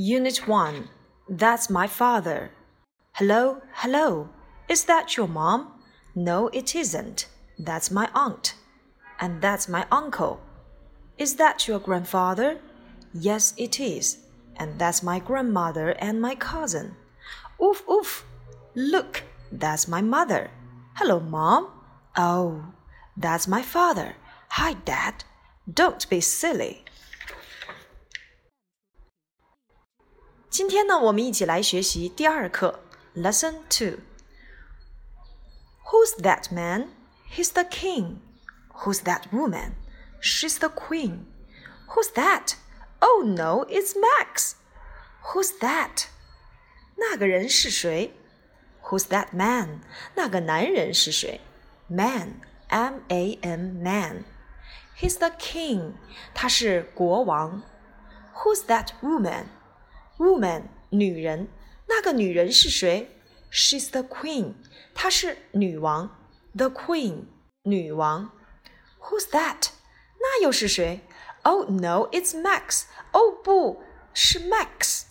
Unit 1 That's my father. Hello, hello. Is that your mom? No, it isn't. That's my aunt. And that's my uncle. Is that your grandfather? Yes, it is. And that's my grandmother and my cousin. Oof, oof. Look, that's my mother. Hello, mom. Oh, that's my father. Hi, dad. Don't be silly. 今天呢，我们一起来学习第二课，Lesson Two。Who's that man? He's the king. Who's that woman? She's the queen. Who's that? Oh no, it's Max. Who's that? 那个人是谁？Who's that man? 那个男人是谁？Man, M-A-N, man. He's the king. 他是国王。Who's that woman? Woman, 女人。那个女人是谁？She's the queen. 她是女王。The queen, 女王。Who's that? 那又是谁？Oh no, it's Max. 哦不是 Max。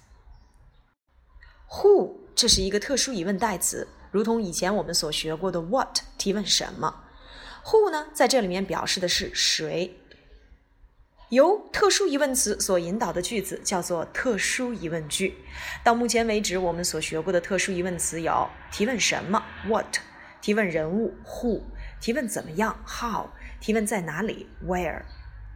Who 这是一个特殊疑问代词，如同以前我们所学过的 what 提问什么。Who 呢，在这里面表示的是谁。由特殊疑问词所引导的句子叫做特殊疑问句。到目前为止，我们所学过的特殊疑问词有提问什么 what，提问人物 who，提问怎么样 how，提问在哪里 where。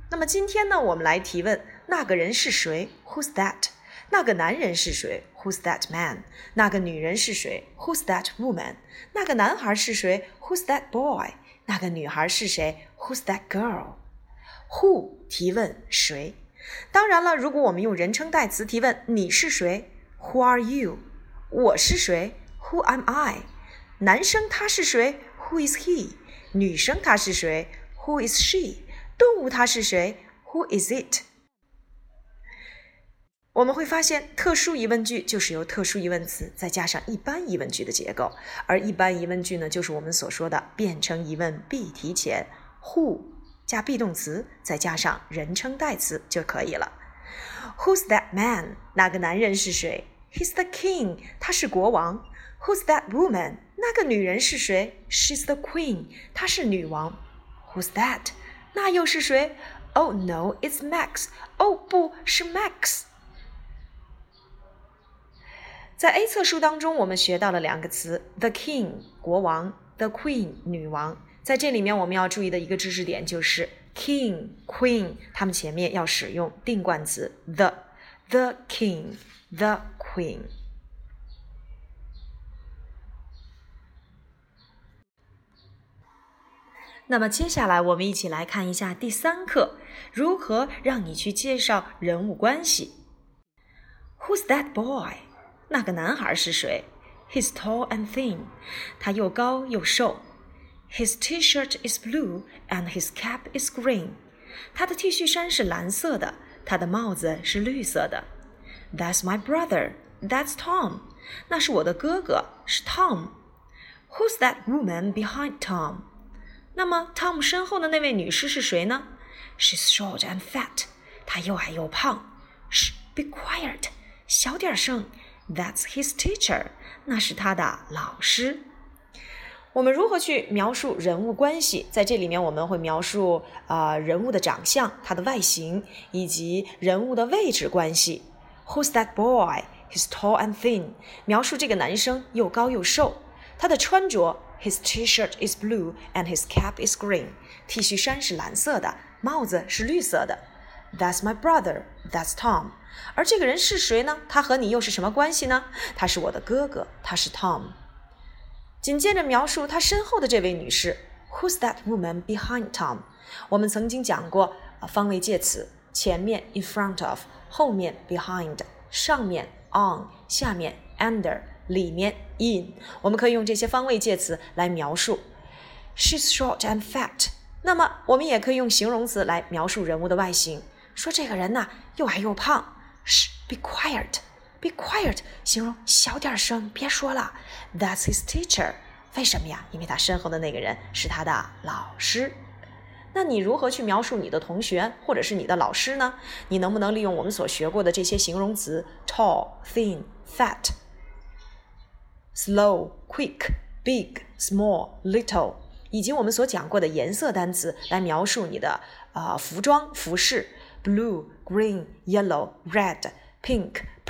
那么今天呢，我们来提问那个人是谁 who's that？那个男人是谁？Who's that man？那个女人是谁？Who's that woman？那个男孩是谁？Who's that boy？那个女孩是谁？Who's that girl？Who 提问谁？当然了，如果我们用人称代词提问你是谁？Who are you？我是谁？Who am I？男生他是谁？Who is he？女生她是谁？Who is she？动物它是谁？Who is it？我们会发现，特殊疑问句就是由特殊疑问词再加上一般疑问句的结构，而一般疑问句呢，就是我们所说的变成疑问必提前，who 加 be 动词再加上人称代词就可以了。Who's that man？那个男人是谁？He's the king，他是国王。Who's that woman？那个女人是谁？She's the queen，她是女王。Who's that？那又是谁？Oh no，it's Max。哦，不是 Max。在 A 册书当中，我们学到了两个词：the king 国王，the queen 女王。在这里面，我们要注意的一个知识点就是 king、queen，它们前面要使用定冠词 the，the king，the queen。那么接下来，我们一起来看一下第三课：如何让你去介绍人物关系。Who's that boy？那个男孩是谁？He's tall and thin，他又高又瘦。His T-shirt is blue and his cap is green，他的 T 恤衫是蓝色的，他的帽子是绿色的。That's my brother. That's Tom. 那是我的哥哥，是 Tom。Who's that woman behind Tom？那么 Tom 身后的那位女士是谁呢？She's short and fat，她又矮又胖。Shh，be quiet，小点声。That's his teacher，那是他的老师。 我们如何去描述人物关系？在这里面，我们会描述啊人物的长相、他的外形以及人物的位置关系。Who's that boy? He's tall and thin。描述这个男生又高又瘦。他的穿着，His T-shirt is blue and his cap is green。T 恤衫是蓝色的，帽子是绿色的。That's my brother. That's Tom. 而这个人是谁呢？他和你又是什么关系呢？他是我的哥哥，他是 Tom。紧接着描述他身后的这位女士，Who's that woman behind Tom？我们曾经讲过啊，方位介词，前面 in front of，后面 behind，上面 on，下面 under，里面 in。我们可以用这些方位介词来描述。She's short and fat。那么我们也可以用形容词来描述人物的外形，说这个人呐又矮又胖。Shh，be Be quiet，形容小点声，别说了。That's his teacher。为什么呀？因为他身后的那个人是他的老师。那你如何去描述你的同学或者是你的老师呢？你能不能利用我们所学过的这些形容词：tall、thin、fat、slow、quick、big、small、little，以及我们所讲过的颜色单词来描述你的啊、呃、服装、服饰：blue、green、yellow、red、pink、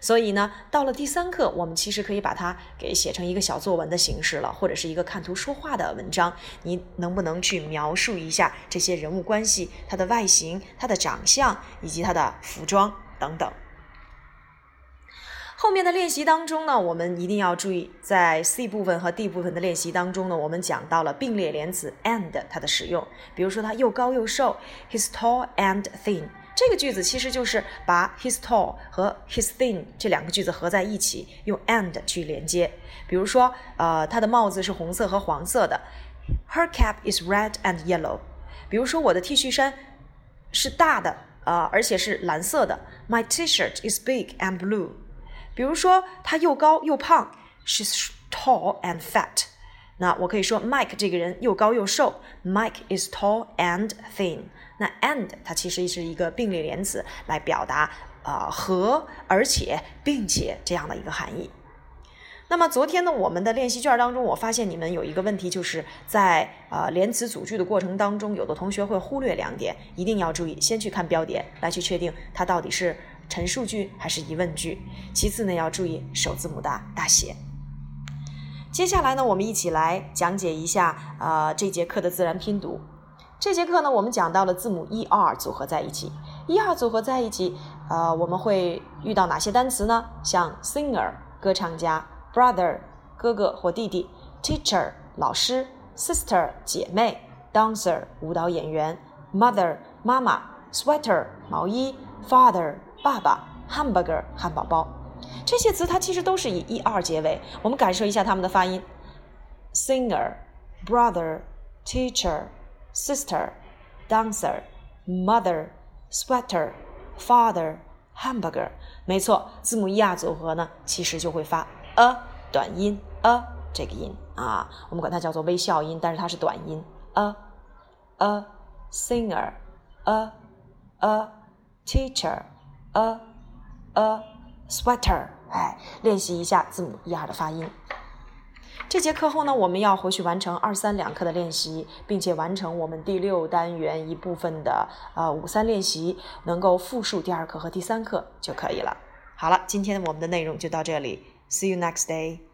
所以呢，到了第三课，我们其实可以把它给写成一个小作文的形式了，或者是一个看图说话的文章。你能不能去描述一下这些人物关系，他的外形、他的长相以及他的服装等等？后面的练习当中呢，我们一定要注意，在 C 部分和 D 部分的练习当中呢，我们讲到了并列连词 and 它的使用。比如说，他又高又瘦，He's tall and thin。这个句子其实就是把 his tall 和 his thin 这两个句子合在一起，用 and 去连接。比如说，呃，他的帽子是红色和黄色的，Her cap is red and yellow。比如说，我的 T 恤衫是大的，呃，而且是蓝色的，My T-shirt is big and blue。比如说，他又高又胖，She's tall and fat。那我可以说 Mike 这个人又高又瘦，Mike is tall and thin。那 and 它其实是一个并列连词，来表达呃和而且并且这样的一个含义。那么昨天呢，我们的练习卷当中，我发现你们有一个问题，就是在呃连词组句的过程当中，有的同学会忽略两点，一定要注意，先去看标点来去确定它到底是陈述句还是疑问句。其次呢，要注意首字母的大写。接下来呢，我们一起来讲解一下呃这节课的自然拼读。这节课呢，我们讲到了字母 e r 组合在一起，e r 组合在一起，呃，我们会遇到哪些单词呢？像 singer 歌唱家，brother 哥哥或弟弟，teacher 老师，sister 姐妹，dancer 舞蹈演员，mother 妈妈，sweater 毛衣，father 爸爸，hamburger 汉堡包。这些词它其实都是以 e r 结尾，我们感受一下它们的发音：singer，brother，teacher。Sister, dancer, mother, sweater, father, hamburger。没错，字母 e r 组合呢，其实就会发 a 短音 a 这个音啊，我们管它叫做微笑音，但是它是短音 a a singer a a teacher a a sweater。哎，练习一下字母 e r 的发音。这节课后呢，我们要回去完成二三两课的练习，并且完成我们第六单元一部分的呃五三练习，能够复述第二课和第三课就可以了。好了，今天我们的内容就到这里，See you next day。